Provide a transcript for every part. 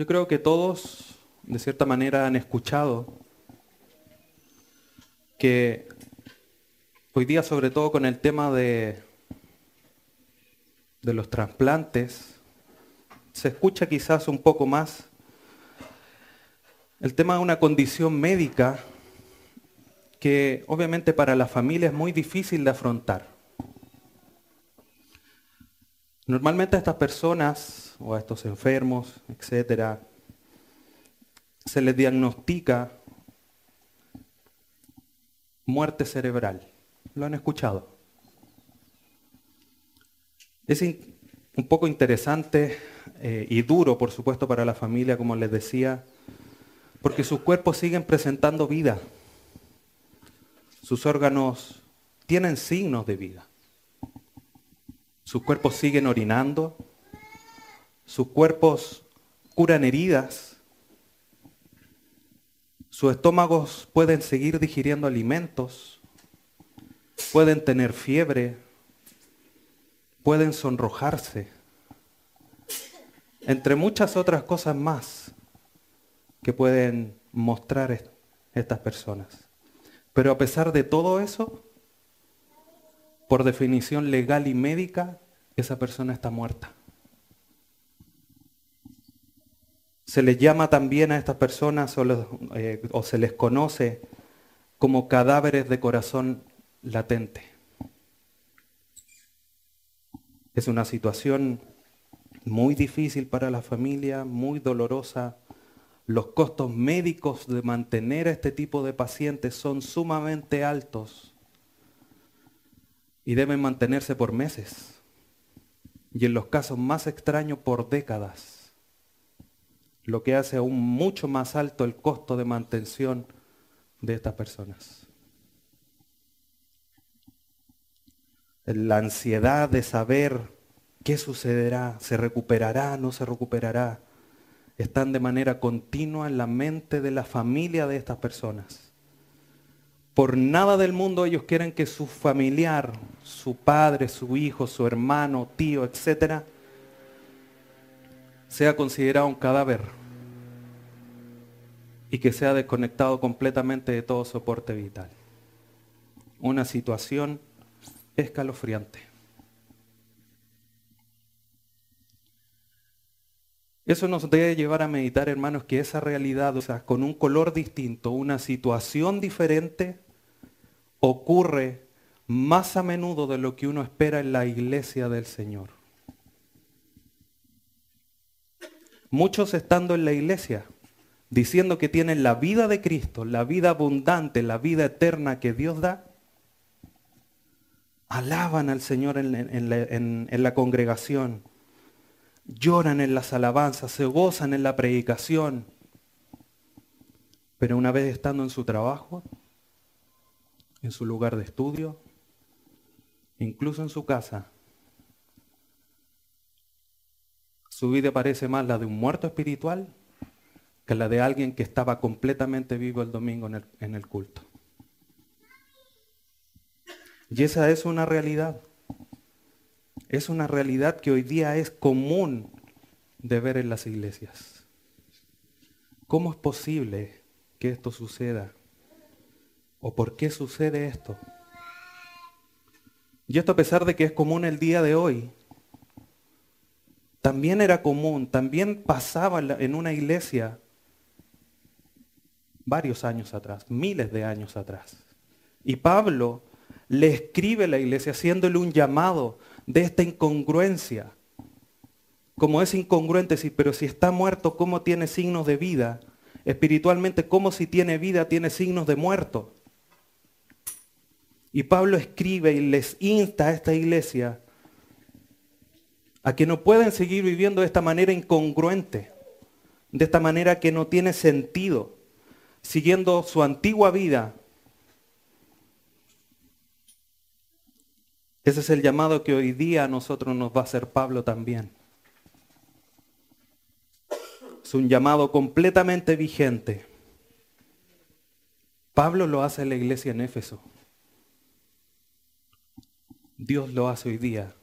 Yo creo que todos, de cierta manera, han escuchado que hoy día, sobre todo con el tema de, de los trasplantes, se escucha quizás un poco más el tema de una condición médica que obviamente para la familia es muy difícil de afrontar. Normalmente a estas personas o a estos enfermos, etcétera, se les diagnostica muerte cerebral. ¿Lo han escuchado? Es un poco interesante eh, y duro, por supuesto, para la familia, como les decía, porque sus cuerpos siguen presentando vida. Sus órganos tienen signos de vida. Sus cuerpos siguen orinando. Sus cuerpos curan heridas. Sus estómagos pueden seguir digiriendo alimentos. Pueden tener fiebre. Pueden sonrojarse. Entre muchas otras cosas más que pueden mostrar estas personas. Pero a pesar de todo eso, por definición legal y médica, esa persona está muerta. Se les llama también a estas personas o, eh, o se les conoce como cadáveres de corazón latente. Es una situación muy difícil para la familia, muy dolorosa, los costos médicos de mantener a este tipo de pacientes son sumamente altos y deben mantenerse por meses y en los casos más extraños por décadas, lo que hace aún mucho más alto el costo de mantención de estas personas. La ansiedad de saber qué sucederá, se recuperará, no se recuperará, están de manera continua en la mente de la familia de estas personas. Por nada del mundo ellos quieren que su familiar, su padre, su hijo, su hermano, tío, etcétera, sea considerado un cadáver y que sea desconectado completamente de todo soporte vital. Una situación escalofriante. Eso nos debe llevar a meditar, hermanos, que esa realidad, o sea, con un color distinto, una situación diferente, ocurre más a menudo de lo que uno espera en la iglesia del Señor. Muchos estando en la iglesia, diciendo que tienen la vida de Cristo, la vida abundante, la vida eterna que Dios da, alaban al Señor en, la congregación, lloran en las alabanzas, se gozan en la predicación, pero una vez estando en su trabajo, en su lugar de estudio, incluso en su casa, su vida parece más la de un muerto espiritual que la de alguien que estaba completamente vivo el domingo en el, en el culto. Y esa es una realidad es una realidad que hoy día es común de ver en las iglesias. ¿Cómo es posible que esto suceda? ¿O por qué sucede esto? Y esto a pesar de que es común el día de hoy, también era común, también pasaba en una iglesia varios años atrás, miles de años atrás. Y Pablo le escribe a la iglesia haciéndole un llamado de esta incongruencia. Como es incongruente, pero si está muerto, ¿cómo tiene signos de vida? Espiritualmente, ¿cómo si tiene vida tiene signos de muerto? Y Pablo escribe y les insta a esta iglesia a que no pueden seguir viviendo de esta manera incongruente, de esta manera que no tiene sentido, siguiendo su antigua vida, Ese es el llamado que hoy día a nosotros nos va a hacer Pablo también. Es un llamado completamente vigente. Pablo lo hace en la iglesia en Éfeso. Dios lo hace hoy día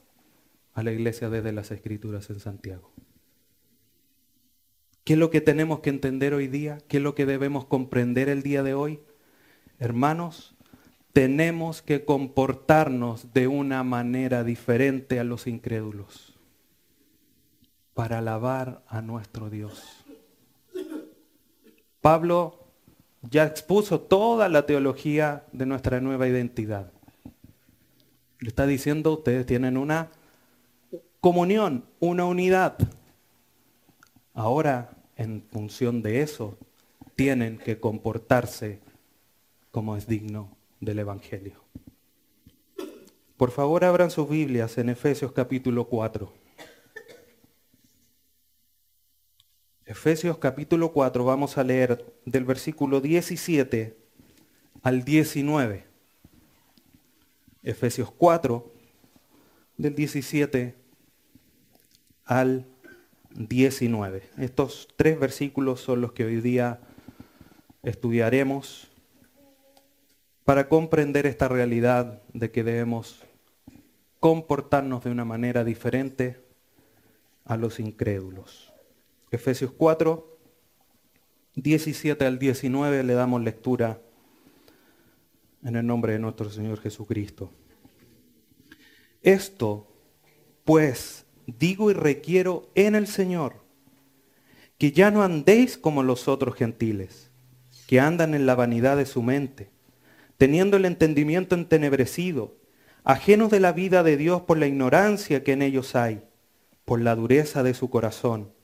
a la iglesia desde las Escrituras en Santiago. ¿Qué es lo que tenemos que entender hoy día? ¿Qué es lo que debemos comprender el día de hoy? Hermanos, tenemos que comportarnos de una manera diferente a los incrédulos para alabar a nuestro Dios. Pablo ya expuso toda la teología de nuestra nueva identidad. Le está diciendo, ustedes tienen una comunión, una unidad. Ahora, en función de eso, tienen que comportarse como es digno del Evangelio. Por favor, abran sus Biblias en Efesios capítulo 4. Efesios capítulo 4, vamos a leer del versículo 17 al 19. Efesios 4, del 17 al 19. Estos tres versículos son los que hoy día estudiaremos para comprender esta realidad de que debemos comportarnos de una manera diferente a los incrédulos. Efesios 4, 17 al 19 le damos lectura en el nombre de nuestro Señor Jesucristo. Esto, pues, digo y requiero en el Señor, que ya no andéis como los otros gentiles, que andan en la vanidad de su mente, teniendo el entendimiento entenebrecido, ajenos de la vida de Dios por la ignorancia que en ellos hay, por la dureza de su corazón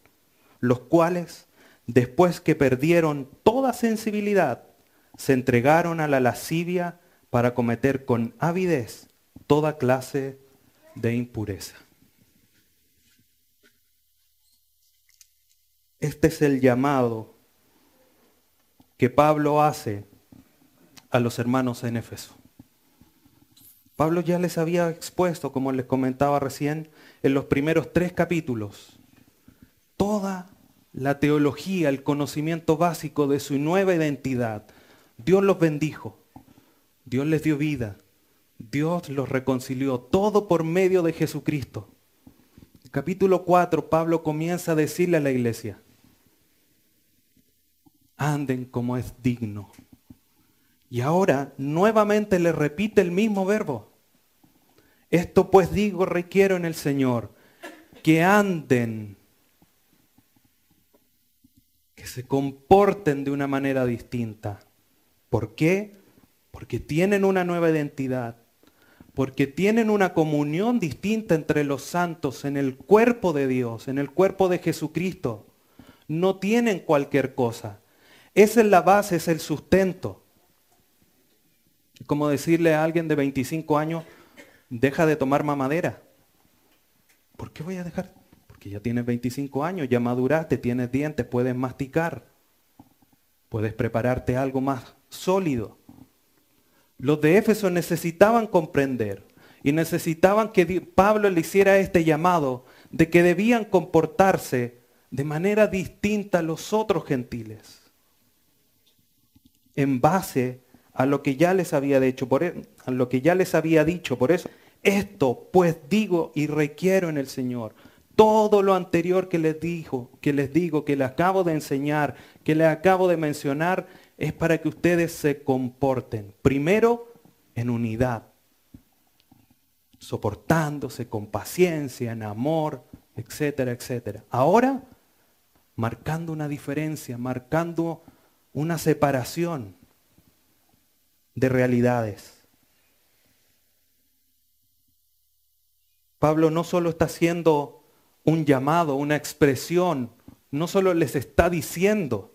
los cuales, después que perdieron toda sensibilidad, se entregaron a la lascivia para cometer con avidez toda clase de impureza. Este es el llamado que Pablo hace a los hermanos en Éfeso. Pablo ya les había expuesto, como les comentaba recién, en los primeros tres capítulos, toda la teología, el conocimiento básico de su nueva identidad. Dios los bendijo, Dios les dio vida, Dios los reconcilió, todo por medio de Jesucristo. Capítulo 4, Pablo comienza a decirle a la iglesia, anden como es digno. Y ahora nuevamente le repite el mismo verbo. Esto pues digo, requiero en el Señor, que anden que se comporten de una manera distinta. ¿Por qué? Porque tienen una nueva identidad, porque tienen una comunión distinta entre los santos en el cuerpo de Dios, en el cuerpo de Jesucristo. No tienen cualquier cosa. Esa es la base, es el sustento. Como decirle a alguien de 25 años, deja de tomar mamadera. ¿Por qué voy a dejar? que ya tienes 25 años, ya maduraste, tienes dientes, puedes masticar, puedes prepararte algo más sólido. Los de Éfeso necesitaban comprender y necesitaban que Pablo le hiciera este llamado de que debían comportarse de manera distinta a los otros gentiles, en base a lo que ya les había dicho, por, e, a lo que ya les había dicho. Por eso, esto pues digo y requiero en el Señor todo lo anterior que les dijo, que les digo, que les acabo de enseñar, que les acabo de mencionar, es para que ustedes se comporten. Primero, en unidad, soportándose con paciencia, en amor, etcétera, etcétera. Ahora, marcando una diferencia, marcando una separación de realidades. Pablo no solo está haciendo un llamado, una expresión. No solo les está diciendo,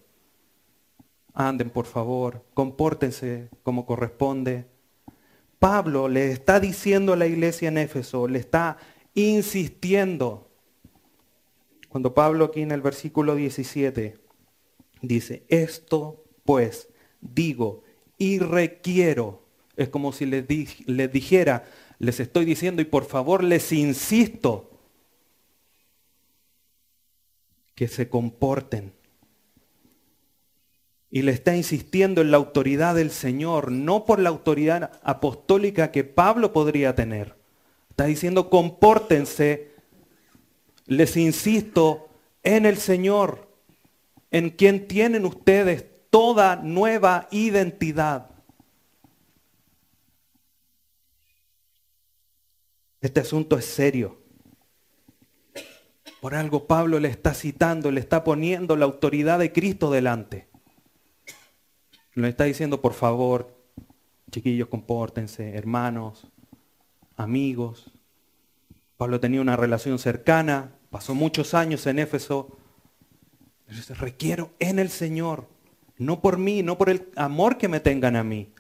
anden por favor, compórtense como corresponde. Pablo le está diciendo a la iglesia en Éfeso, le está insistiendo. Cuando Pablo aquí en el versículo 17 dice, esto pues digo y requiero, es como si les, les dijera, les estoy diciendo y por favor les insisto que se comporten. Y le está insistiendo en la autoridad del Señor, no por la autoridad apostólica que Pablo podría tener. Está diciendo, compórtense, les insisto, en el Señor. en quien tienen ustedes toda nueva identidad. Este asunto es serio. Por algo Pablo le está citando, le está poniendo la autoridad de Cristo delante. Le está diciendo, por favor, chiquillos, compórtense, hermanos, amigos. Pablo tenía una relación cercana, pasó muchos años en Éfeso. requiero en el Señor, no por mí, no por el amor que me tengan a mí,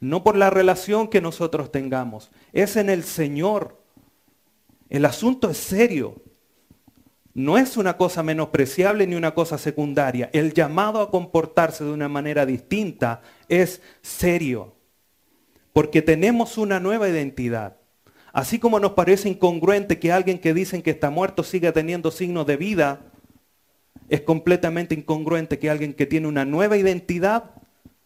no por la relación que nosotros tengamos, es en el Señor. El asunto es serio. No es una cosa menospreciable ni una cosa secundaria. El llamado a comportarse de una manera distinta es serio. Porque tenemos una nueva identidad. Así como nos parece incongruente que alguien que dicen que está muerto siga teniendo signos de vida, es completamente incongruente que alguien que tiene una nueva identidad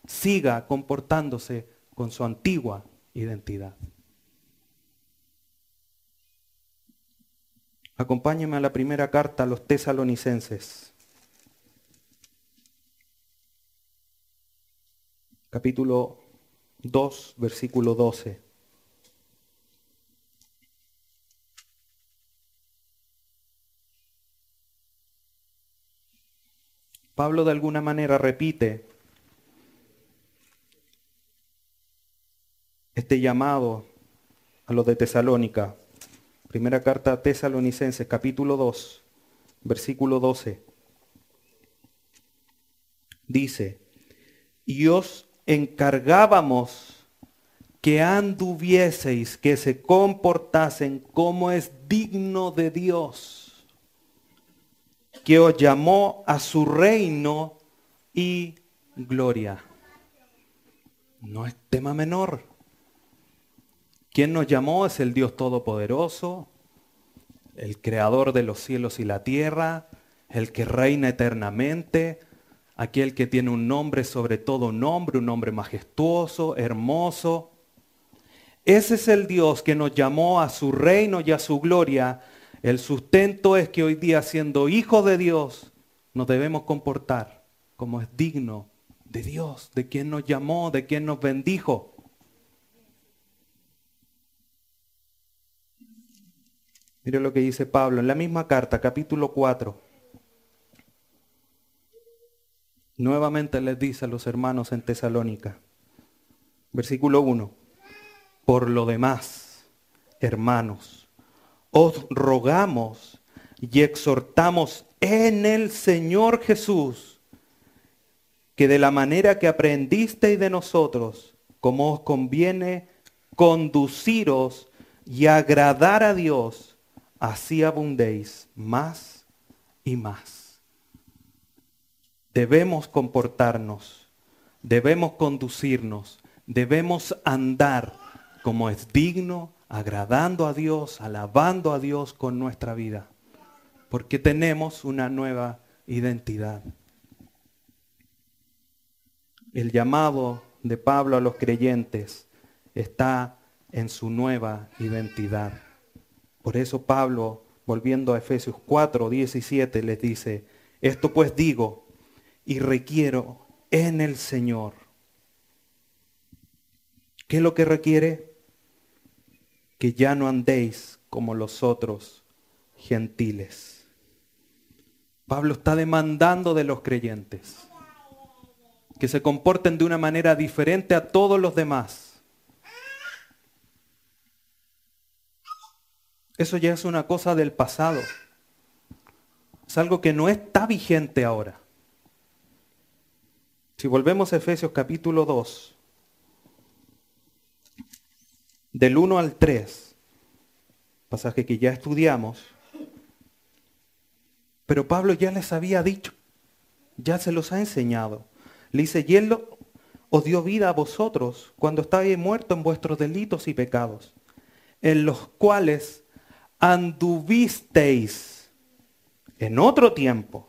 siga comportándose con su antigua identidad. Acompáñeme a la primera carta a los tesalonicenses. Capítulo 2, versículo 12. Pablo de alguna manera repite este llamado a los de Tesalónica. Primera carta a Tesalonicenses, capítulo 2, versículo 12. Dice, y os encargábamos que anduvieseis, que se comportasen como es digno de Dios, que os llamó a su reino y gloria. No es tema menor. Quien nos llamó es el Dios Todopoderoso, el Creador de los cielos y la tierra, el que reina eternamente, aquel que tiene un nombre sobre todo nombre, un nombre majestuoso, hermoso. Ese es el Dios que nos llamó a su reino y a su gloria. El sustento es que hoy día, siendo hijos de Dios, nos debemos comportar como es digno de Dios, de quien nos llamó, de quien nos bendijo. Mire lo que dice Pablo en la misma carta, capítulo 4. Nuevamente les dice a los hermanos en Tesalónica, versículo 1, por lo demás, hermanos, os rogamos y exhortamos en el Señor Jesús, que de la manera que aprendisteis de nosotros, como os conviene conduciros y agradar a Dios, así abundéis más y más. Debemos comportarnos, debemos conducirnos, debemos andar como es digno, agradando a Dios, alabando a Dios con nuestra vida, porque tenemos una nueva identidad. El llamado de Pablo a los creyentes está en su nueva identidad. Por eso Pablo, volviendo a Efesios 4, 17, les dice, esto pues digo y requiero en el Señor. ¿Qué es lo que requiere? Que ya no andéis como los otros gentiles. Pablo está demandando de los creyentes que se comporten de una manera diferente a todos los demás Eso ya es una cosa del pasado. Es algo que no está vigente ahora. Si volvemos a Efesios capítulo 2, del 1 al 3, pasaje que ya estudiamos, pero Pablo ya les había dicho, ya se los ha enseñado. Le dice, y él os dio vida a vosotros cuando estabais muertos en vuestros delitos y pecados, en los cuales anduvisteis en otro tiempo,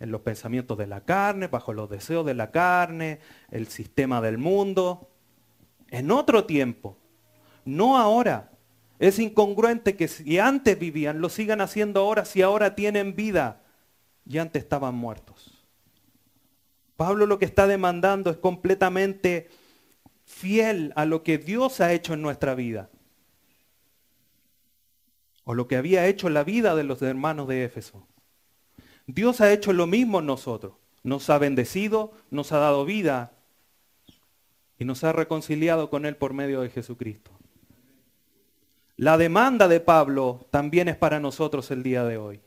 en los pensamientos de la carne, bajo los deseos de la carne, el sistema del mundo. En otro tiempo, no ahora. Es incongruente que si antes vivían, lo sigan haciendo ahora si ahora tienen vida y antes estaban muertos. Pablo lo que está demandando es completamente fiel a lo que Dios ha hecho en nuestra vida. O lo que había hecho la vida de los hermanos de Éfeso. Dios ha hecho lo mismo en nosotros. Nos ha bendecido, nos ha dado vida y nos ha reconciliado con Él por medio de Jesucristo. La demanda de Pablo también es para nosotros el día de hoy.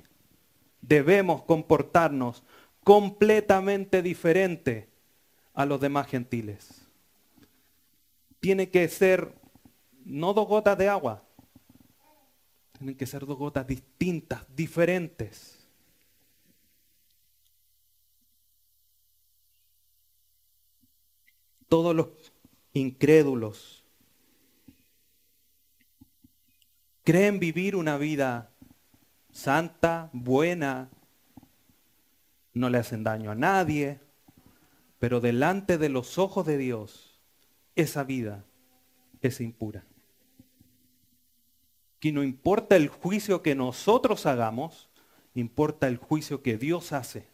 Debemos comportarnos completamente diferente a los demás gentiles. Tiene que ser no dos gotas de agua, tienen que ser dos gotas distintas, diferentes. Todos los incrédulos creen vivir una vida santa, buena, no le hacen daño a nadie, pero delante de los ojos de Dios, esa vida es impura. Que no importa el juicio que nosotros hagamos, importa el juicio que Dios hace.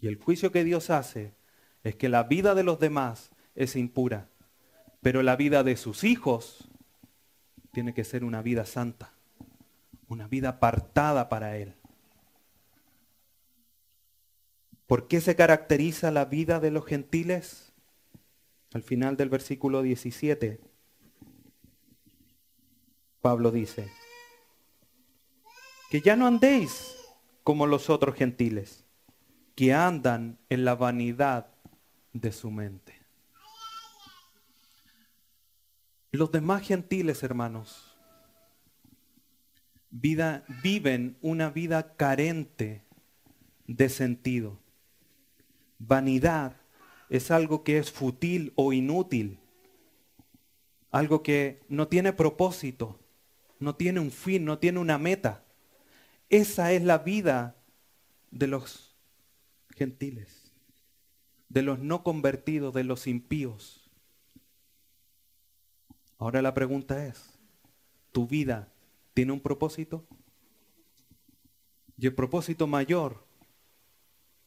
Y el juicio que Dios hace es que la vida de los demás es impura, pero la vida de sus hijos tiene que ser una vida santa, una vida apartada para Él. ¿Por qué se caracteriza la vida de los gentiles? Al final del versículo 17, Pablo dice, que ya no andéis como los otros gentiles, que andan en la vanidad de su mente. Los demás gentiles, hermanos, viven una vida carente de sentido. Vanidad es algo que es fútil o inútil, algo que no tiene propósito, no tiene un fin, no tiene una meta. Esa es la vida de los gentiles, de los no convertidos, de los impíos. Ahora la pregunta es, ¿tu vida tiene un propósito? Y el propósito mayor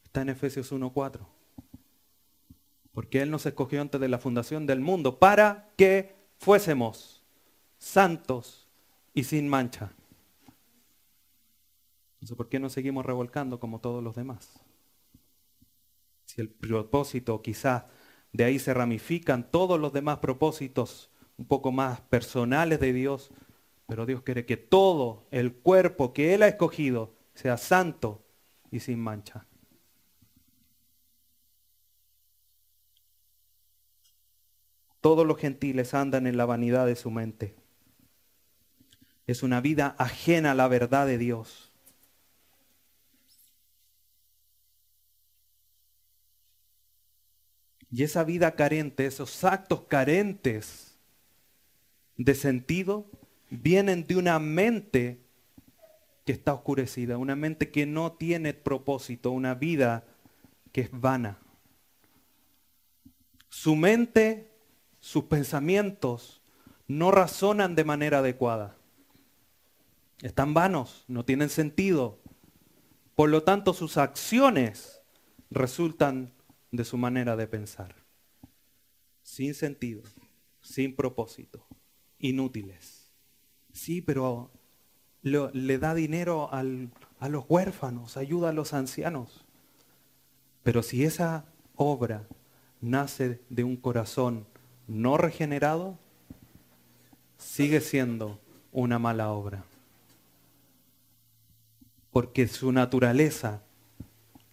está en Efesios 1.4. Porque Él nos escogió antes de la fundación del mundo para que fuésemos santos y sin mancha. Entonces, ¿por qué nos seguimos revolcando como todos los demás? Si el propósito quizás de ahí se ramifican todos los demás propósitos un poco más personales de Dios, pero Dios quiere que todo el cuerpo que Él ha escogido sea santo y sin mancha. Todos los gentiles andan en la vanidad de su mente. Es una vida ajena a la verdad de Dios. Y esa vida carente, esos actos carentes de sentido vienen de una mente que está oscurecida, una mente que no tiene propósito, una vida que es vana. Su mente, sus pensamientos no razonan de manera adecuada. Están vanos, no tienen sentido. Por lo tanto, sus acciones resultan de su manera de pensar. Sin sentido, sin propósito inútiles. Sí, pero le, da dinero a los huérfanos, ayuda a los ancianos. Pero si esa obra nace de un corazón no regenerado, sigue siendo una mala obra. Porque su naturaleza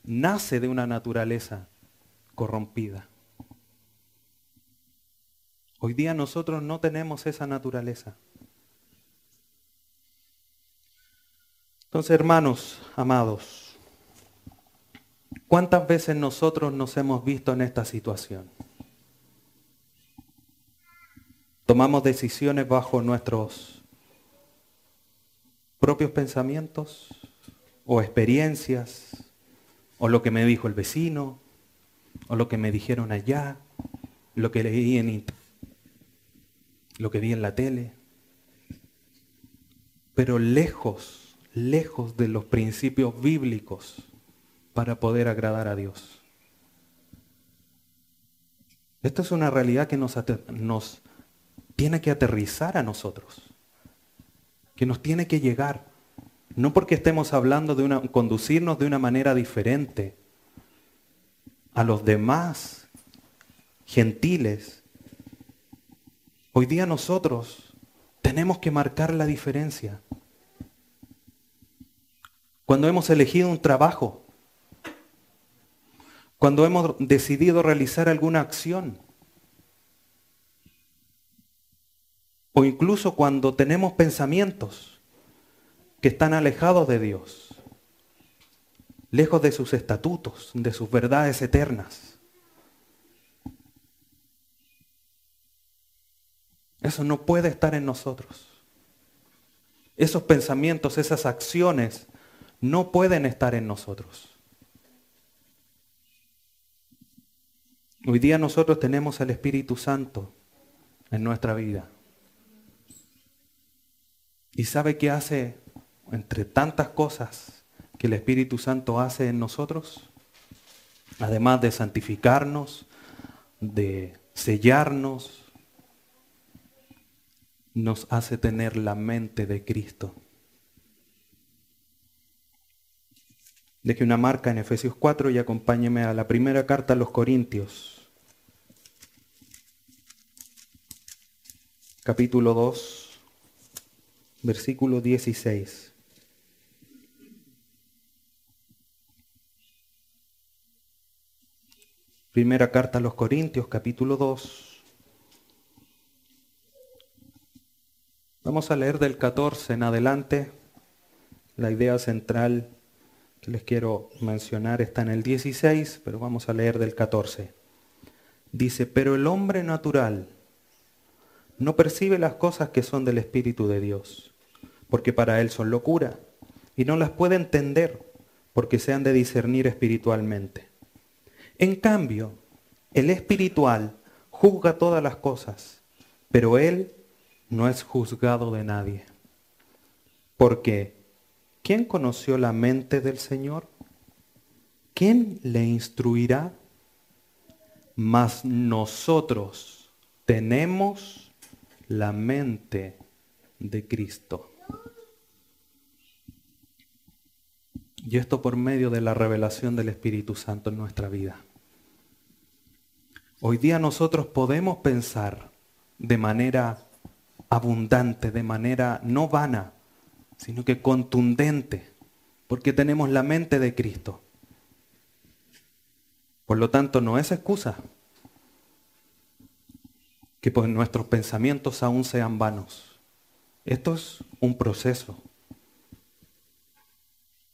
nace de una naturaleza corrompida. Hoy día nosotros no tenemos esa naturaleza. Entonces, hermanos, amados, ¿Cuántas veces nosotros nos hemos visto en esta situación? Tomamos decisiones bajo nuestros propios pensamientos o experiencias, o lo que me dijo el vecino, o lo que me dijeron allá, lo que leí en lo que vi en la tele. Pero lejos, lejos de los principios bíblicos para poder agradar a Dios. Esto es una realidad que nos, nos tiene que aterrizar a nosotros, que nos tiene que llegar. No porque estemos hablando de una, conducirnos de una manera diferente a los demás gentiles. Hoy día nosotros tenemos que marcar la diferencia. Cuando hemos elegido un trabajo, cuando hemos decidido realizar alguna acción, o incluso cuando tenemos pensamientos que están alejados de Dios, lejos de sus estatutos, de sus verdades eternas. Eso no puede estar en nosotros. Esos pensamientos, esas acciones no pueden estar en nosotros. Hoy día nosotros tenemos al Espíritu Santo en nuestra vida. ¿Y sabe qué hace entre tantas cosas que el Espíritu Santo hace en nosotros? Además de santificarnos, de sellarnos, nos hace tener la mente de Cristo. Deje una marca en Efesios 4 y acompáñeme a la primera carta a los Corintios, capítulo 2 versículo 16. Primera carta a los Corintios, capítulo 2. Vamos a leer del 14 en adelante. La idea central que les quiero mencionar está en el 16, pero vamos a leer del 14. Dice, pero el hombre natural no percibe las cosas que son del Espíritu de Dios porque para él son locura, y no las puede entender, porque se han de discernir espiritualmente. En cambio, el espiritual juzga todas las cosas, pero él no es juzgado de nadie. Porque, ¿quién conoció la mente del Señor? ¿Quién le instruirá? Mas nosotros tenemos la mente de Cristo. Y esto por medio de la revelación del Espíritu Santo en nuestra vida. Hoy día nosotros podemos pensar de manera abundante, de manera no vana, sino que contundente, porque tenemos la mente de Cristo. Por lo tanto, no es excusa que pues nuestros pensamientos aún sean vanos. Esto es un proceso.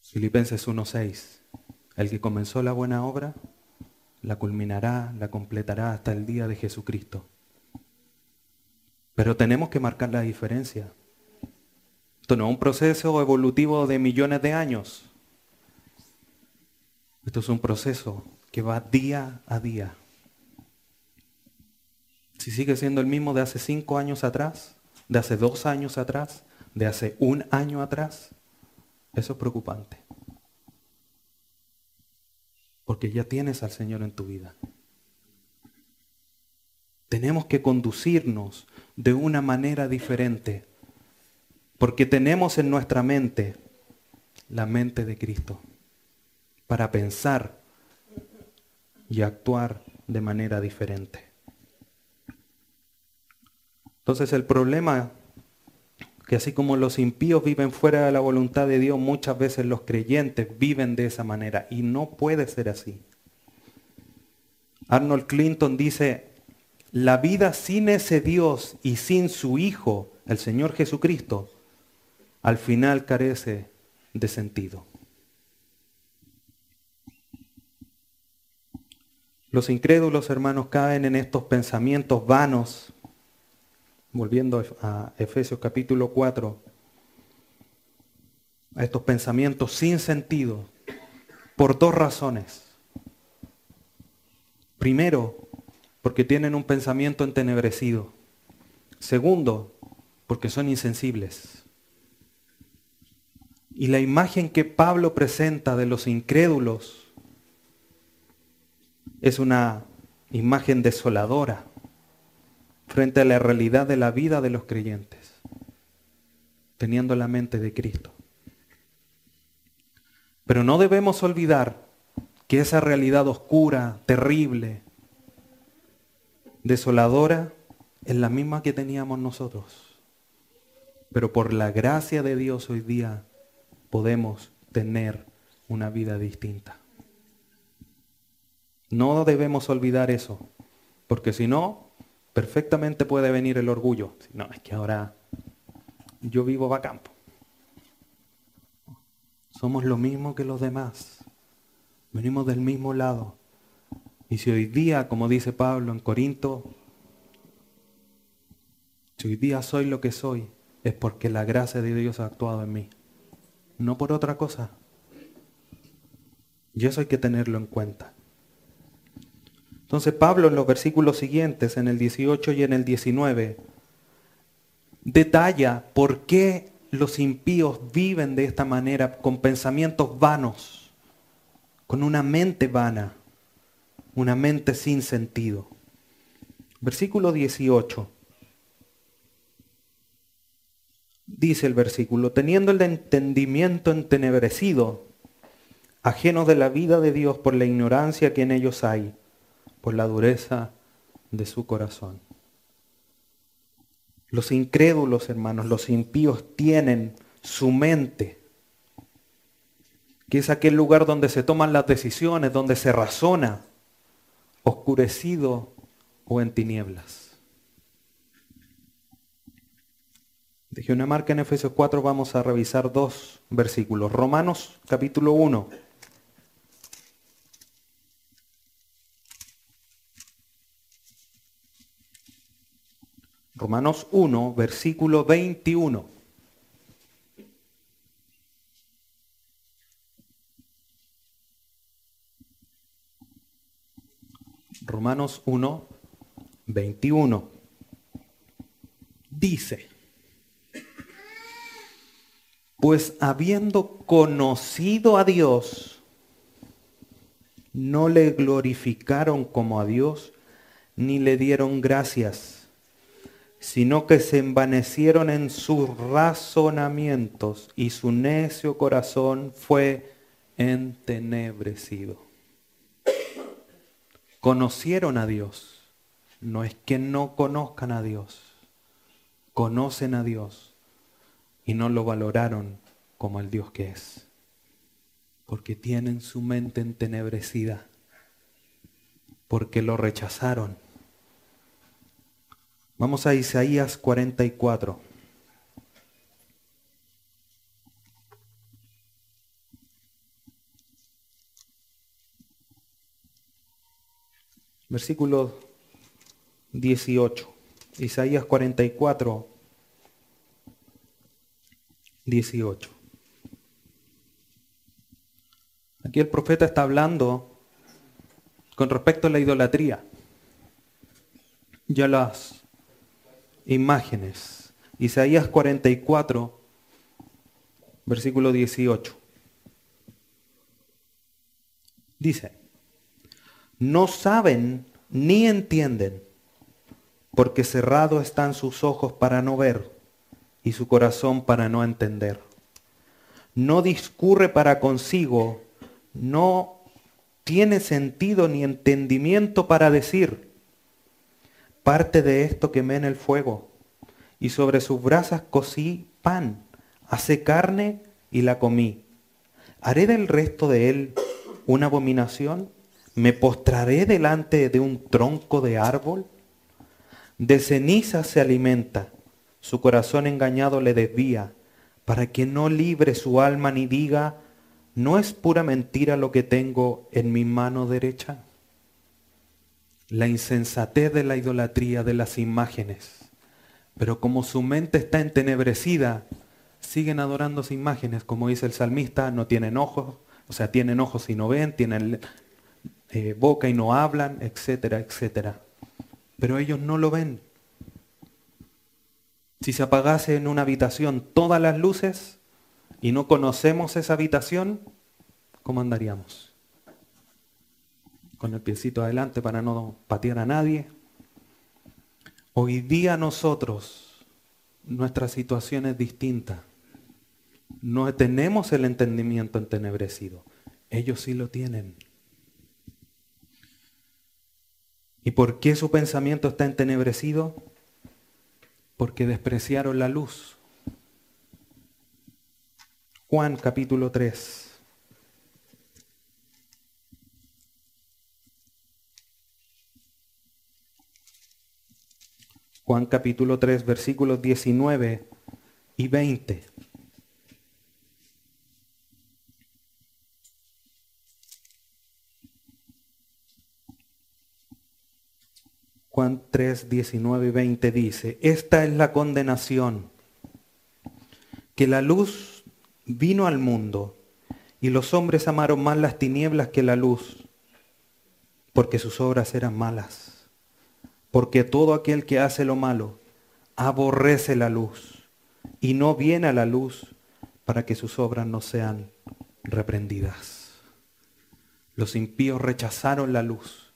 Filipenses 1.6. El que comenzó la buena obra, la culminará, la completará hasta el día de Jesucristo. Pero tenemos que marcar la diferencia. Esto no es un proceso evolutivo de millones de años. Esto es un proceso que va día a día. Si sigue siendo el mismo de hace cinco años atrás, de hace dos años atrás, de hace un año atrás, eso es preocupante. Porque ya tienes al Señor en tu vida. Tenemos que conducirnos de una manera diferente. Porque tenemos en nuestra mente la mente de Cristo. Para pensar y actuar de manera diferente. Entonces el problema que así como los impíos viven fuera de la voluntad de Dios, muchas veces los creyentes viven de esa manera y no puede ser así. Arnold Clinton dice, la vida sin ese Dios y sin su Hijo, el Señor Jesucristo, al final carece de sentido. Los incrédulos, hermanos, caen en estos pensamientos vanos, volviendo a Efesios capítulo 4, a estos pensamientos sin sentido, por dos razones. Primero, porque tienen un pensamiento entenebrecido. Segundo, porque son insensibles. Y la imagen que Pablo presenta de los incrédulos es una imagen desoladora frente a la realidad de la vida de los creyentes, teniendo la mente de Cristo. Pero no debemos olvidar que esa realidad oscura, terrible, desoladora, es la misma que teníamos nosotros. Pero por la gracia de Dios hoy día podemos tener una vida distinta. No debemos olvidar eso, porque si no, perfectamente puede venir el orgullo. No, es que ahora yo vivo campo. Somos lo mismo que los demás. Venimos del mismo lado. Y si hoy día, como dice Pablo en Corinto, si hoy día soy lo que soy, es porque la gracia de Dios ha actuado en mí. No por otra cosa. Y eso hay que tenerlo en cuenta. Entonces Pablo en los versículos siguientes, en el 18 y en el 19, detalla por qué los impíos viven de esta manera, con pensamientos vanos, con una mente vana, una mente sin sentido. Versículo 18. Dice el versículo, teniendo el entendimiento entenebrecido, ajeno de la vida de Dios por la ignorancia que en ellos hay, por la dureza de su corazón. Los incrédulos, hermanos, los impíos tienen su mente, que es aquel lugar donde se toman las decisiones, donde se razona, oscurecido o en tinieblas. Dejé una marca en Efesios 4, vamos a revisar dos versículos. Romanos capítulo 1. Romanos 1, versículo 21. Romanos 1, 21. Dice, pues habiendo conocido a Dios, no le glorificaron como a Dios, ni le dieron gracias sino que se envanecieron en sus razonamientos y su necio corazón fue entenebrecido. Conocieron a Dios. No es que no conozcan a Dios. Conocen a Dios y no lo valoraron como el Dios que es. Porque tienen su mente entenebrecida. Porque lo rechazaron Vamos a Isaías 44. Versículo 18. Isaías 44, 18. Aquí el profeta está hablando con respecto a la idolatría. Ya las imágenes. Isaías 44, versículo 18. Dice, no saben ni entienden, porque cerrado están sus ojos para no ver y su corazón para no entender. No discurre para consigo, no tiene sentido ni entendimiento para decir, parte de esto quemé en el fuego, y sobre sus brasas cocí pan, hace carne y la comí. ¿Haré del resto de él una abominación? ¿Me postraré delante de un tronco de árbol? De ceniza se alimenta, su corazón engañado le desvía, para que no libre su alma ni diga, no es pura mentira lo que tengo en mi mano derecha. La insensatez de la idolatría de las imágenes. Pero como su mente está entenebrecida, siguen adorando imágenes, como dice el salmista, no tienen ojos, o sea, tienen ojos y no ven, tienen eh, boca y no hablan, etcétera, etcétera. Pero ellos no lo ven. Si se apagase en una habitación todas las luces y no conocemos esa habitación, ¿cómo andaríamos? Con el piecito adelante para no patear a nadie. Hoy día nosotros, nuestra situación es distinta. No tenemos el entendimiento entenebrecido. Ellos sí lo tienen. ¿Y por qué su pensamiento está entenebrecido? Porque despreciaron la luz. Juan capítulo 3. Juan capítulo 3, versículos 19 y 20. Juan 3, 19 y 20 dice, esta es la condenación, que la luz vino al mundo y los hombres amaron más las tinieblas que la luz, porque sus obras eran malas. Porque todo aquel que hace lo malo aborrece la luz y no viene a la luz para que sus obras no sean reprendidas. Los impíos rechazaron la luz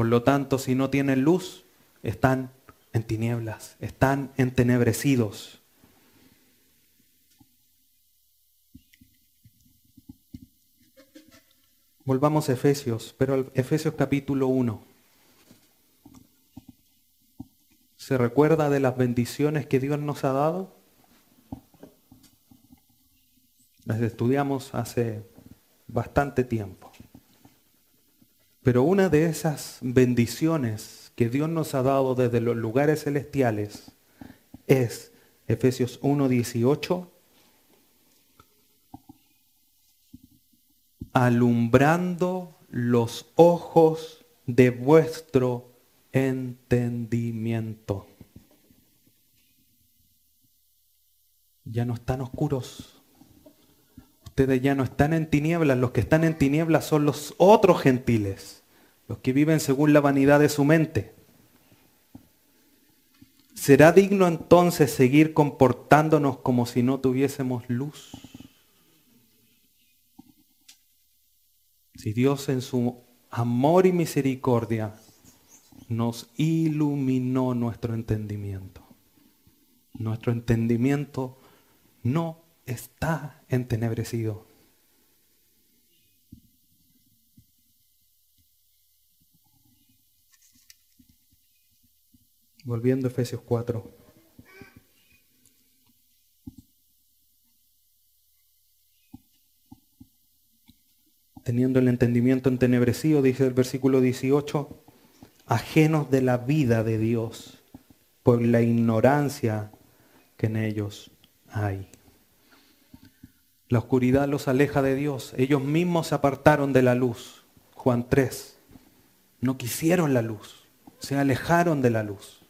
por lo tanto, si no tienen luz, están en tinieblas, están entenebrecidos. Volvamos a Efesios, pero Efesios capítulo 1. ¿Se recuerda de las bendiciones que Dios nos ha dado? Las estudiamos hace bastante tiempo. Pero una de esas bendiciones que Dios nos ha dado desde los lugares celestiales es Efesios 1:18, alumbrando los ojos de vuestro entendimiento. Ya no están oscuros. Ustedes ya no están en tinieblas, los que están en tinieblas son los otros gentiles, los que viven según la vanidad de su mente. ¿Será digno entonces seguir comportándonos como si no tuviésemos luz? Si Dios en su amor y misericordia nos iluminó nuestro entendimiento, nuestro entendimiento no está entenebrecido. Volviendo a Efesios 4. Teniendo el entendimiento entenebrecido, dice el versículo 18, ajenos de la vida de Dios por la ignorancia que en ellos hay. La oscuridad los aleja de Dios. Ellos mismos se apartaron de la luz. Juan 3. No quisieron la luz. Se alejaron de la luz.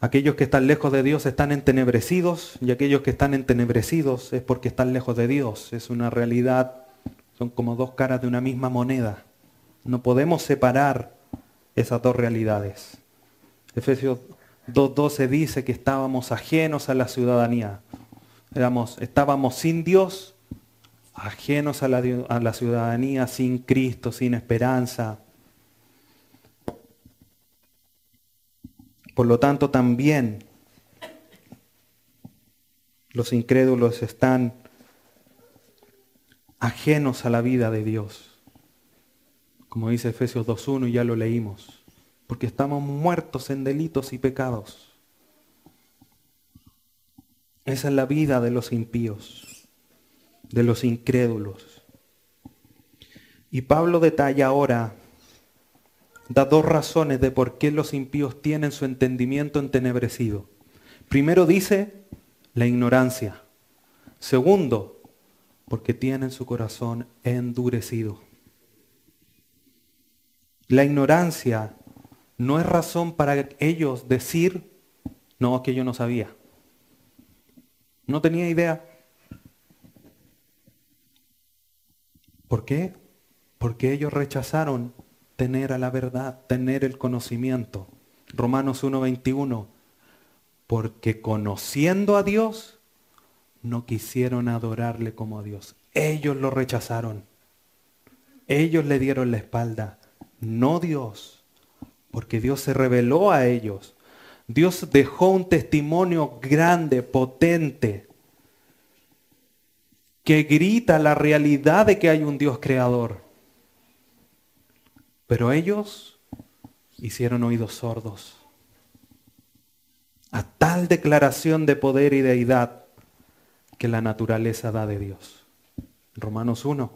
Aquellos que están lejos de Dios están entenebrecidos y aquellos que están entenebrecidos es porque están lejos de Dios. Es una realidad, son como dos caras de una misma moneda. No podemos separar esas dos realidades. Efesios 2.12 dice que estábamos ajenos a la ciudadanía. estábamos sin Dios, ajenos a la, a la ciudadanía, sin Cristo, sin esperanza. Por lo tanto, también los incrédulos están ajenos a la vida de Dios. Como dice Efesios 2.1 y ya lo leímos porque estamos muertos en delitos y pecados. Esa es la vida de los impíos, de los incrédulos. Y Pablo detalla ahora, da dos razones de por qué los impíos tienen su entendimiento entenebrecido. Primero dice la ignorancia. Segundo, porque tienen su corazón endurecido. La ignorancia no es razón para ellos decir, no, que yo no sabía. No tenía idea. ¿Por qué? Porque ellos rechazaron tener a la verdad, tener el conocimiento. Romanos 1:21. Porque conociendo a Dios, no quisieron adorarle como a Dios. Ellos lo rechazaron. Ellos le dieron la espalda, no Dios. Porque Dios se reveló a ellos. Dios dejó un testimonio grande, potente, que grita la realidad de que hay un Dios creador. Pero ellos hicieron oídos sordos a tal declaración de poder y deidad que la naturaleza da de Dios. Romanos 1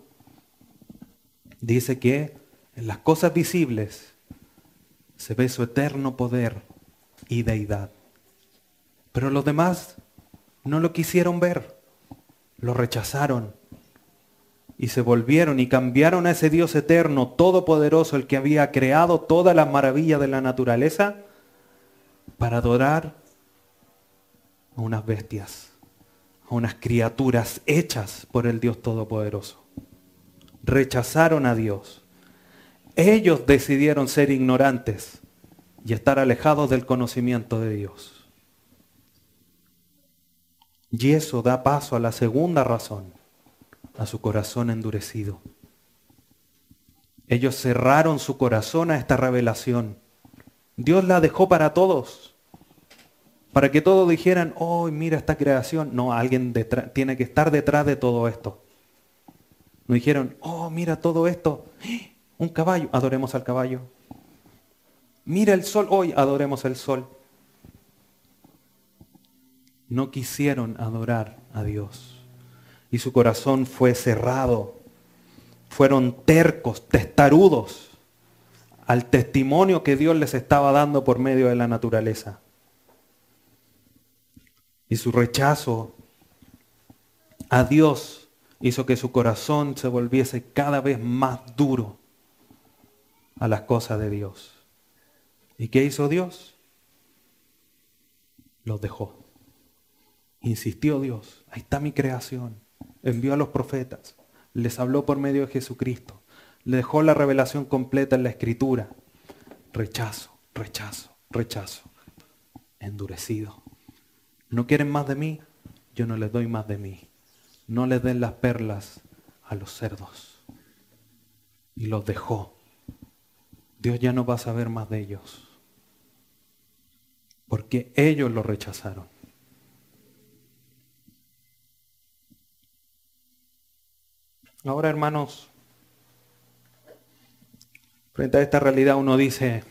dice que en las cosas visibles se ve su eterno poder y deidad. Pero los demás no lo quisieron ver, lo rechazaron y se volvieron y cambiaron a ese Dios eterno, todopoderoso, el que había creado todas las maravillas de la naturaleza, para adorar a unas bestias a unas criaturas hechas por el Dios Todopoderoso. Rechazaron a Dios. Ellos decidieron ser ignorantes y estar alejados del conocimiento de Dios. Y eso da paso a la segunda razón, a su corazón endurecido. Ellos cerraron su corazón a esta revelación. Dios la dejó para todos para que todos dijeran, oh, mira esta creación. No, alguien tiene que estar detrás de todo esto. No dijeron, oh, mira todo esto. Un caballo, adoremos al caballo. Mira el sol, hoy adoremos el sol. No quisieron adorar a Dios. Y su corazón fue cerrado. Fueron tercos, testarudos al testimonio que Dios les estaba dando por medio de la naturaleza y su rechazo a Dios hizo que su corazón se volviese cada vez más duro a las cosas de Dios. ¿Y qué hizo Dios? Los dejó. Insistió Dios, ahí está mi creación. Envió a los profetas, les habló por medio de Jesucristo, le dejó la revelación completa en la escritura. Rechazo, rechazo, rechazo. Endurecido. ¿No quieren más de mí? Yo no les doy más de mí. No les den las perlas a los cerdos. Y los dejó. Dios ya no va a saber más de ellos. Porque ellos lo rechazaron. Ahora, hermanos, frente a esta realidad uno dice,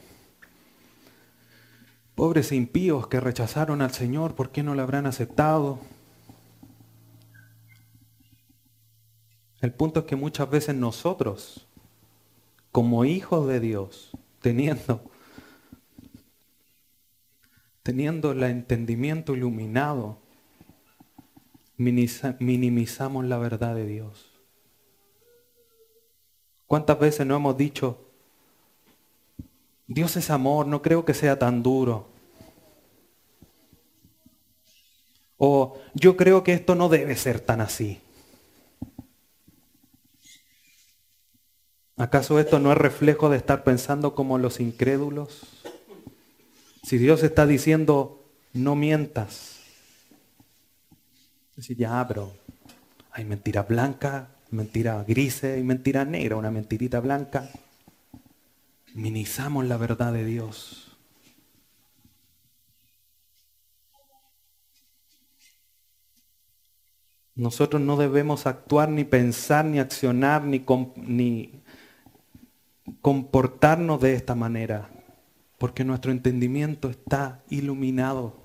Pobres impíos que rechazaron al Señor, ¿por qué no lo habrán aceptado? El punto es que muchas veces nosotros, como hijos de Dios, teniendo, teniendo el entendimiento iluminado, minimizamos la verdad de Dios. ¿Cuántas veces no hemos dicho, Dios es amor, no creo que sea tan duro. O yo creo que esto no debe ser tan así. ¿Acaso esto no es reflejo de estar pensando como los incrédulos? Si Dios está diciendo, no mientas. Decir, ya, pero hay mentira blanca, mentira gris y mentira negra, una mentirita blanca minimizamos la verdad de Dios. Nosotros no debemos actuar, ni pensar, ni accionar, ni, ni comportarnos de esta manera, porque nuestro entendimiento está iluminado.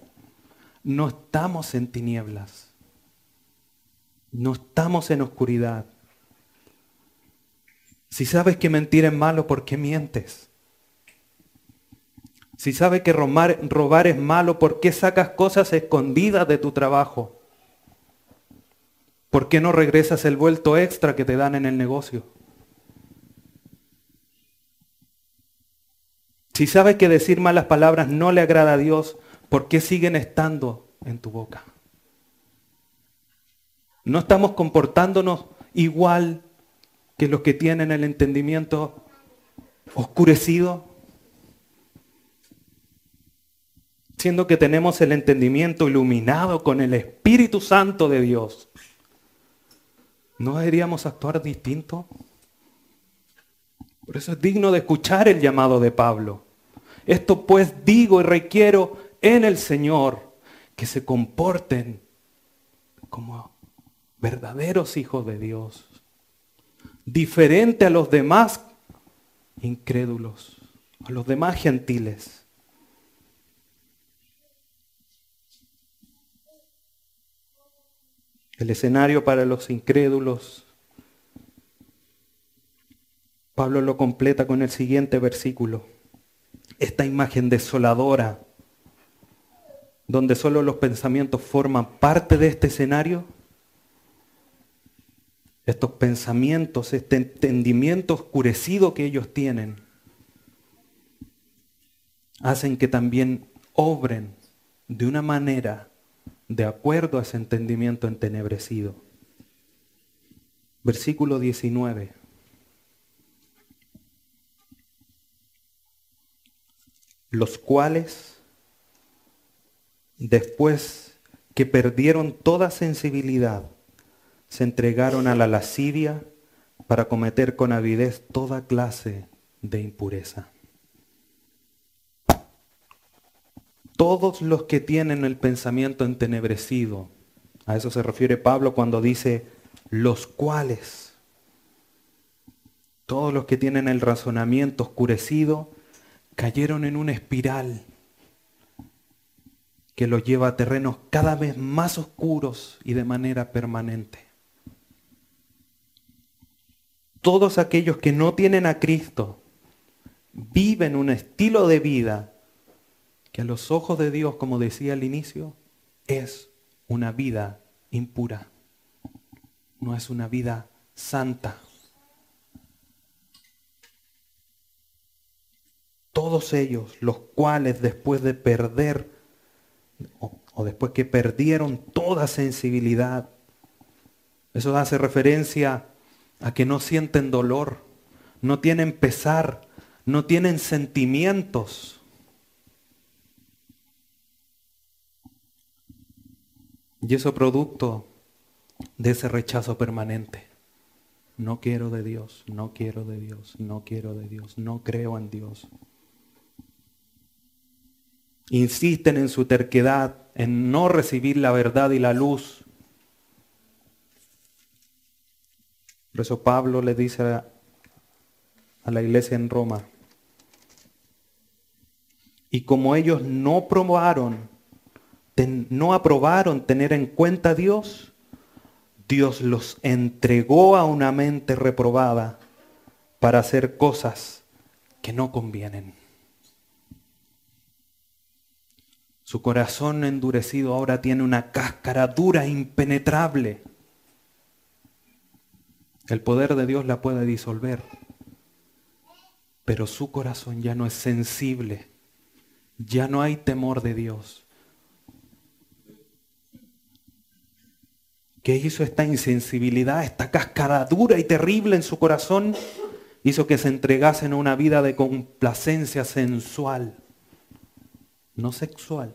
No estamos en tinieblas, no estamos en oscuridad. Si sabes que mentir es malo, ¿por qué mientes? Si sabes que robar, es malo, ¿por qué sacas cosas escondidas de tu trabajo? ¿Por qué no regresas el vuelto extra que te dan en el negocio? Si sabes que decir malas palabras no le agrada a Dios, ¿por qué siguen estando en tu boca? No estamos comportándonos igual que los que tienen el entendimiento oscurecido. Siendo que tenemos el entendimiento iluminado con el Espíritu Santo de Dios. ¿No deberíamos actuar distinto? Por eso es digno de escuchar el llamado de Pablo. Esto pues digo y requiero en el Señor que se comporten como verdaderos hijos de Dios, diferente a los demás incrédulos, a los demás gentiles. El escenario para los incrédulos, Pablo lo completa con el siguiente versículo. Esta imagen desoladora, donde solo los pensamientos forman parte de este escenario, estos pensamientos, este entendimiento oscurecido que ellos tienen, hacen que también obren de una manera de acuerdo a ese entendimiento entenebrecido. Versículo 19. Los cuales, después que perdieron toda sensibilidad, se entregaron a la lascivia para cometer con avidez toda clase de impureza. Todos los que tienen el pensamiento entenebrecido, a eso se refiere Pablo cuando dice los cuales, todos los que tienen el razonamiento oscurecido, cayeron en una espiral que los lleva a terrenos cada vez más oscuros y de manera permanente todos aquellos que no tienen a Cristo viven un estilo de vida que a los ojos de Dios, como decía al inicio, es una vida impura. No es una vida santa. Todos ellos, los cuales después de perder, o, después que perdieron toda sensibilidad, eso hace referencia a que no sienten dolor, no tienen pesar, no tienen sentimientos. Y eso producto de ese rechazo permanente. No quiero de Dios, no quiero de Dios, no quiero de Dios, no creo en Dios. Insisten en su terquedad, en no recibir la verdad y la luz Por eso Pablo le dice a, la iglesia en Roma, y como ellos no probaron, no aprobaron tener en cuenta a Dios, Dios los entregó a una mente reprobada para hacer cosas que no convienen. Su corazón endurecido ahora tiene una cáscara dura, impenetrable. El poder de Dios la puede disolver, pero su corazón ya no es sensible, ya no hay temor de Dios. ¿Qué hizo esta insensibilidad, esta cascada dura y terrible en su corazón? Hizo que se entregasen a una vida de complacencia sensual, no sexual,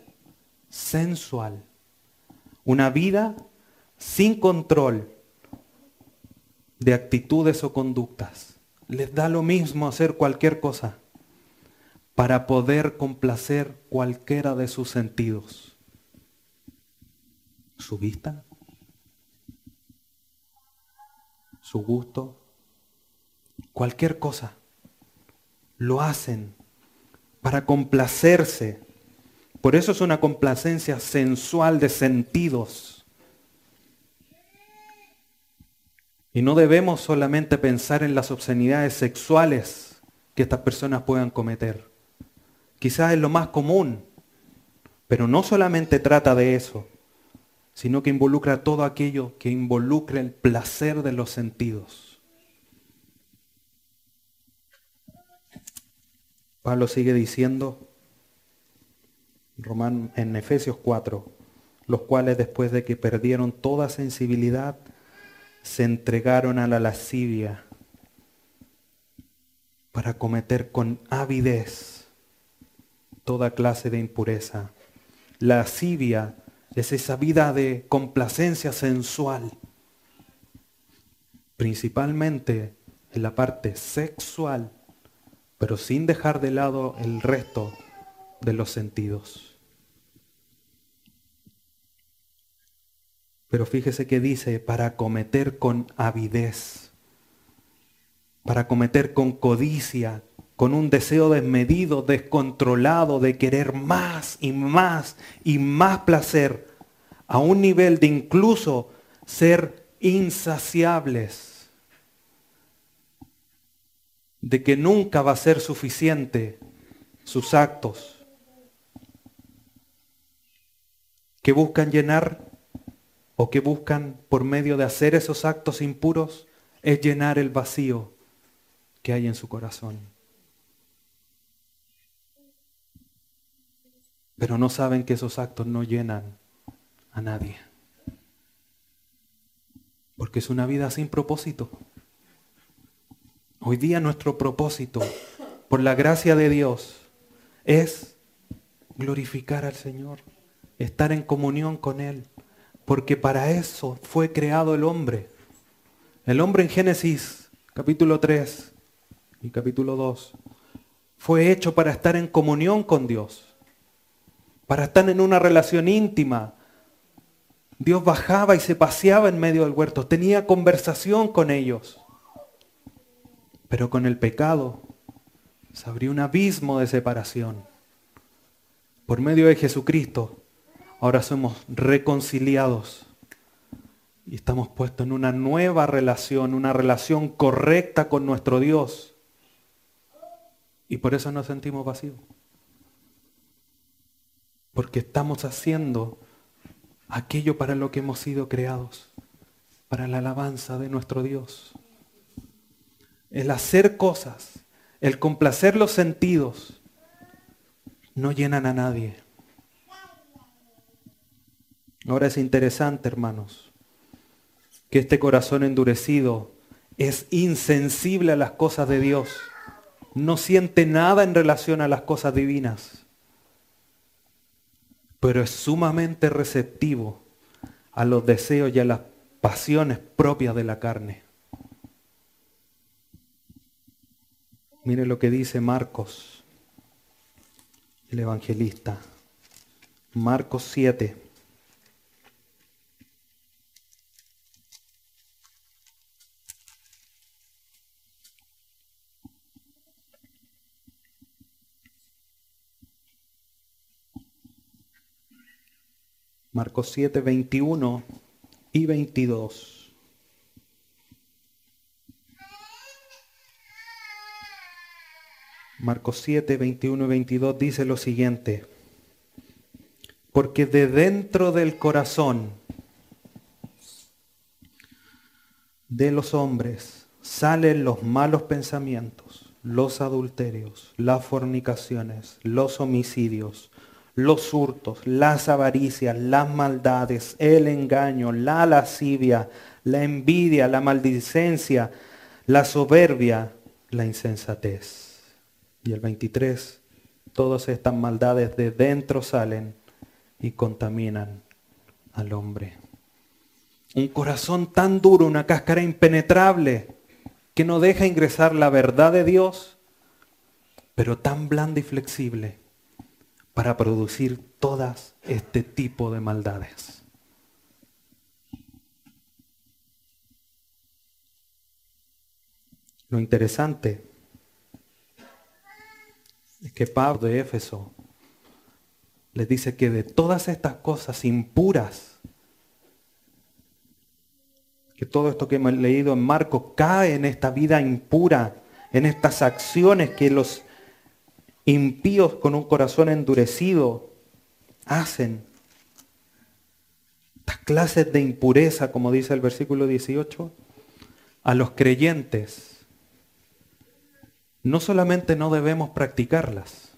sensual. Una vida sin control, de actitudes o conductas. Les da lo mismo hacer cualquier cosa para poder complacer cualquiera de sus sentidos. Su vista, su gusto, cualquier cosa. Lo hacen para complacerse. Por eso es una complacencia sensual de sentidos Y no debemos solamente pensar en las obscenidades sexuales que estas personas puedan cometer. Quizás es lo más común, pero no solamente trata de eso. sino que involucra todo aquello que involucra el placer de los sentidos. Pablo sigue diciendo en Efesios 4, los cuales después de que perdieron toda sensibilidad, se entregaron a la lascivia para cometer con avidez toda clase de impureza. La lascivia es esa vida de complacencia sensual, principalmente en la parte sexual, pero sin dejar de lado el resto de los sentidos. Pero fíjese que dice, para cometer con avidez, para cometer con codicia, con un deseo desmedido, descontrolado de querer más y más y más placer, a un nivel de incluso ser insaciables, de que nunca va a ser suficiente sus actos, que buscan llenar o que buscan por medio de hacer esos actos impuros, es llenar el vacío que hay en su corazón. Pero no saben que esos actos no llenan a nadie. Porque es una vida sin propósito. Hoy día nuestro propósito, por la gracia de Dios, es glorificar al Señor estar en comunión con Él, porque para eso fue creado el hombre. El hombre en Génesis capítulo 3 y capítulo 2 fue hecho para estar en comunión con Dios, para estar en una relación íntima. Dios bajaba y se paseaba en medio del huerto, tenía conversación con ellos. Pero con el pecado se abrió un abismo de separación. Por medio de Jesucristo Ahora somos reconciliados y estamos puestos en una nueva relación, una relación correcta con nuestro Dios. Y por eso nos sentimos vacíos. Porque estamos haciendo aquello para lo que hemos sido creados, para la alabanza de nuestro Dios. El hacer cosas, el complacer los sentidos, no llenan a nadie. Ahora es interesante, hermanos, que este corazón endurecido es insensible a las cosas de Dios. No siente nada en relación a las cosas divinas, pero es sumamente receptivo a los deseos y a las pasiones propias de la carne. Mire lo que dice Marcos, el evangelista. Marcos 7. Marcos 7, 21 y 22. Marcos 7, 21 y 22 dice lo siguiente. Porque de dentro del corazón de los hombres salen los malos pensamientos, los adulterios, las fornicaciones, los homicidios, los hurtos, las avaricias, las maldades, el engaño, la lascivia, la envidia, la maldicencia, la soberbia, la insensatez. Y el 23, todas estas maldades de dentro salen y contaminan al hombre. Un corazón tan duro, una cáscara impenetrable, que no deja ingresar la verdad de Dios, pero tan blanda y flexible para producir todas este tipo de maldades. Lo interesante es que Pablo de Éfeso les dice que de todas estas cosas impuras, que todo esto que hemos leído en Marcos cae en esta vida impura, en estas acciones que los impíos con un corazón endurecido hacen. estas clases de impureza, como dice el versículo 18, a los creyentes, no solamente no debemos practicarlas,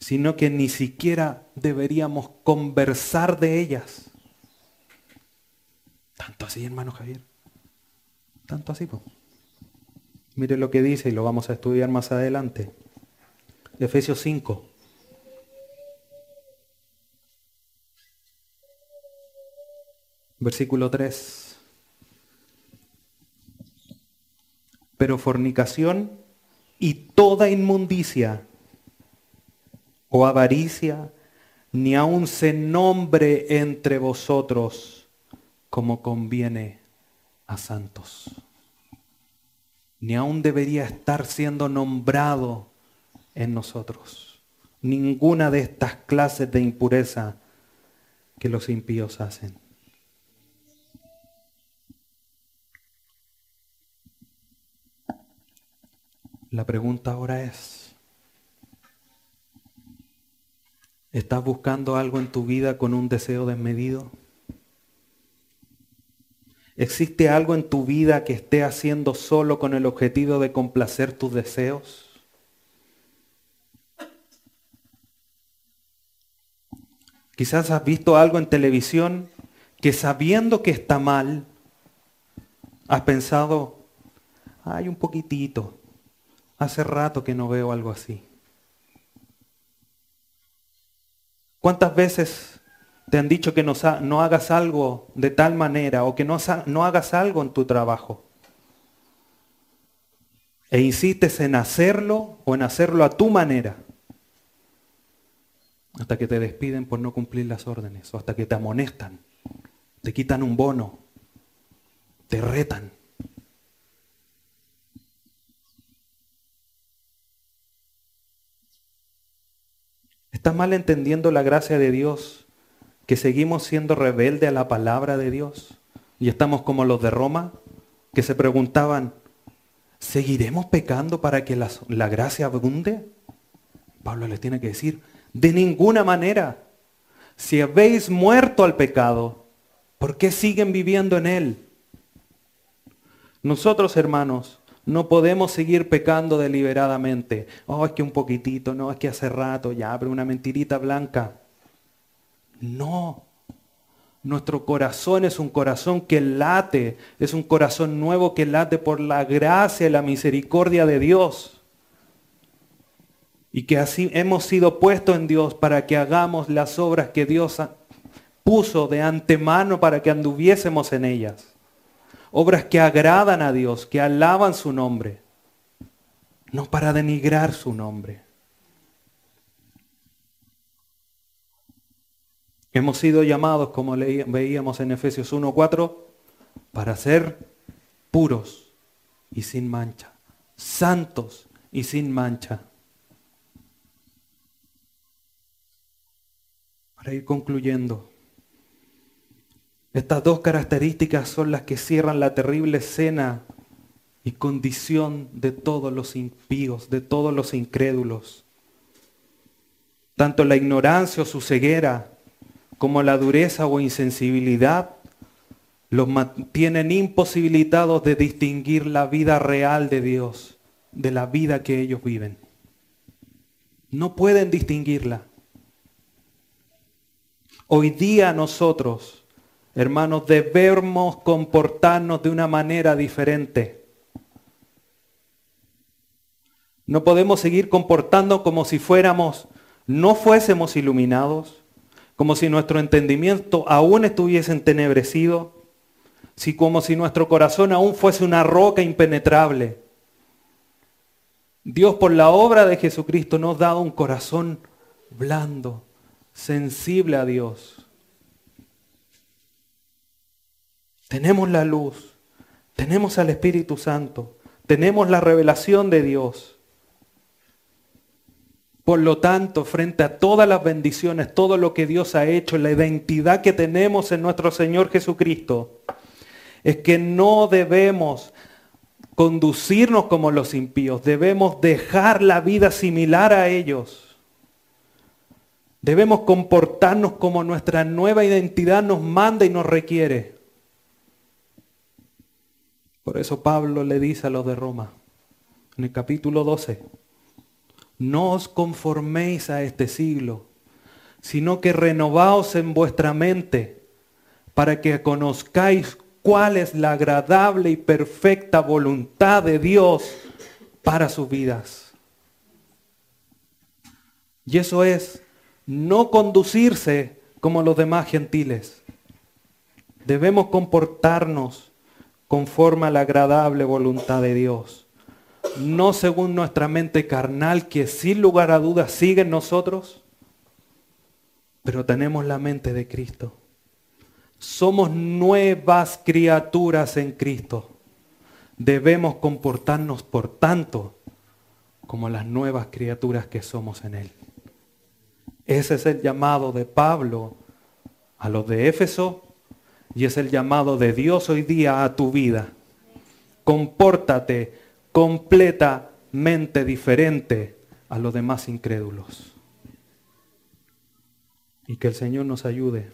sino que ni siquiera deberíamos conversar de ellas. Tanto así, hermano Javier. Tanto así, pues. Mire lo que dice y lo vamos a estudiar más adelante. Efesios 5. Versículo 3. Pero fornicación y toda inmundicia o avaricia, ni aun se nombre entre vosotros como conviene a santos. Ni aun debería estar siendo nombrado en nosotros. Ninguna de estas clases de impureza que los impíos hacen. La pregunta ahora es, ¿estás buscando algo en tu vida con un deseo desmedido? ¿Existe algo en tu vida que esté haciendo solo con el objetivo de complacer tus deseos? Quizás has visto algo en televisión que sabiendo que está mal, has pensado, hay un poquitito, Hace rato que no veo algo así. ¿Cuántas veces te han dicho que no, hagas algo de tal manera o que no, no hagas algo en tu trabajo? E insistes en hacerlo o en hacerlo a tu manera. Hasta que te despiden por no cumplir las órdenes o hasta que te amonestan, te quitan un bono, te retan. ¿Estás mal entendiendo la gracia de Dios? Que seguimos siendo rebelde a la palabra de Dios. Y estamos como los de Roma, que se preguntaban, ¿seguiremos pecando para que la, la gracia abunde? Pablo les tiene que decir, de ninguna manera. Si habéis muerto al pecado, ¿por qué siguen viviendo en él? Nosotros, hermanos, no podemos seguir pecando deliberadamente. Oh, es que un poquitito, no, es que hace rato ya, pero una mentirita blanca. No. Nuestro corazón es un corazón que late, es un corazón nuevo que late por la gracia y la misericordia de Dios. Y que así hemos sido puestos en Dios para que hagamos las obras que Dios puso de antemano para que anduviésemos en ellas obras que agradan a Dios, que alaban su nombre, no para denigrar su nombre. Hemos sido llamados, como veíamos en Efesios 1.4, para ser puros y sin mancha, santos y sin mancha. Para ir concluyendo, estas dos características son las que cierran la terrible escena y condición de todos los impíos, de todos los incrédulos. Tanto la ignorancia o su ceguera como la dureza o insensibilidad los mantienen imposibilitados de distinguir la vida real de Dios de la vida que ellos viven. No pueden distinguirla. Hoy día nosotros Hermanos, debemos comportarnos de una manera diferente. No podemos seguir comportando como si fuéramos, no fuésemos iluminados, como si nuestro entendimiento aún estuviese entenebrecido, si como si nuestro corazón aún fuese una roca impenetrable. Dios por la obra de Jesucristo nos da un corazón blando, sensible a Dios. Tenemos la luz, tenemos al Espíritu Santo, tenemos la revelación de Dios. Por lo tanto, frente a todas las bendiciones, todo lo que Dios ha hecho, la identidad que tenemos en nuestro Señor Jesucristo, es que no debemos conducirnos como los impíos, debemos dejar la vida similar a ellos Debemos comportarnos como nuestra nueva identidad nos manda y nos requiere. Por eso Pablo le dice a los de Roma, en el capítulo 12, no os conforméis a este siglo, sino que renovaos en vuestra mente para que conozcáis cuál es la agradable y perfecta voluntad de Dios para sus vidas. Y eso es no conducirse como los demás gentiles. Debemos comportarnos conforme a la agradable voluntad de Dios. No según nuestra mente carnal que sin lugar a dudas sigue en nosotros, pero tenemos la mente de Cristo. Somos nuevas criaturas en Cristo. Debemos comportarnos, por tanto, como las nuevas criaturas que somos en Él. Ese es el llamado de Pablo a los de Éfeso y es el llamado de Dios hoy día a tu vida. Compórtate completamente diferente a los demás incrédulos. Y que el Señor nos ayude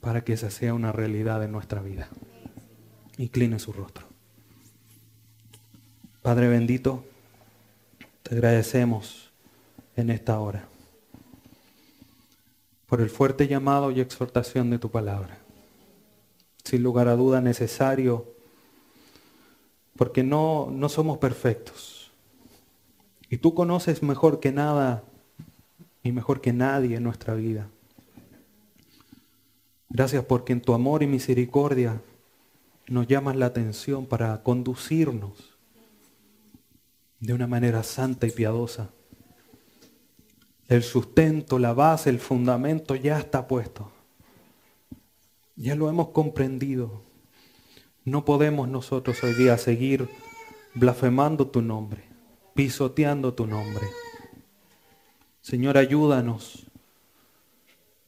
para que esa sea una realidad en nuestra vida. Incline su rostro. Padre bendito, te agradecemos en esta hora por el fuerte llamado y exhortación de tu palabra. Sin lugar a duda necesario, porque no, no somos perfectos. Y tú conoces mejor que nada y mejor que nadie en nuestra vida. Gracias porque en tu amor y misericordia nos llamas la atención para conducirnos de una manera santa y piadosa el sustento, la base, el fundamento ya está puesto. Ya lo hemos comprendido. No podemos nosotros hoy día seguir blasfemando tu nombre, pisoteando tu nombre. Señor, ayúdanos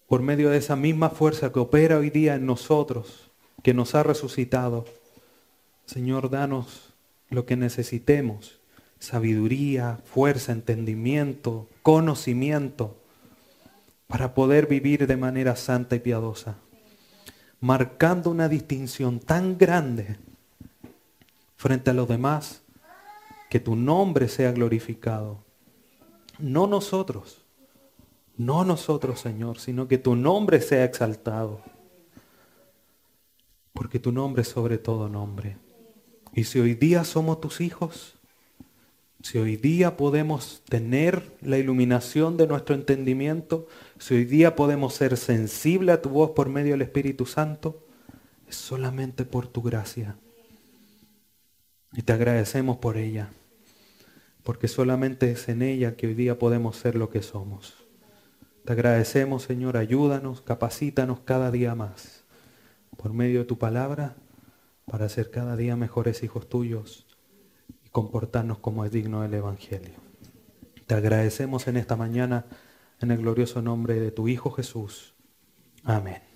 por medio de esa misma fuerza que opera hoy día en nosotros, que nos ha resucitado. Señor, danos lo que necesitemos sabiduría, fuerza, entendimiento, conocimiento para poder vivir de manera santa y piadosa, marcando una distinción tan grande frente a los demás, que tu nombre sea glorificado. No nosotros, no nosotros, Señor, sino que tu nombre sea exaltado. Porque tu nombre es sobre todo nombre. Y si hoy día somos tus hijos, si hoy día podemos tener la iluminación de nuestro entendimiento, si hoy día podemos ser sensibles a tu voz por medio del Espíritu Santo, es solamente por tu gracia. Y te agradecemos por ella, porque solamente es en ella que hoy día podemos ser lo que somos. Te agradecemos, Señor, ayúdanos, capacítanos cada día más, por medio de tu palabra, para ser cada día mejores hijos tuyos comportarnos como es digno del Evangelio. Te agradecemos en esta mañana en el glorioso nombre de tu Hijo Jesús. Amén.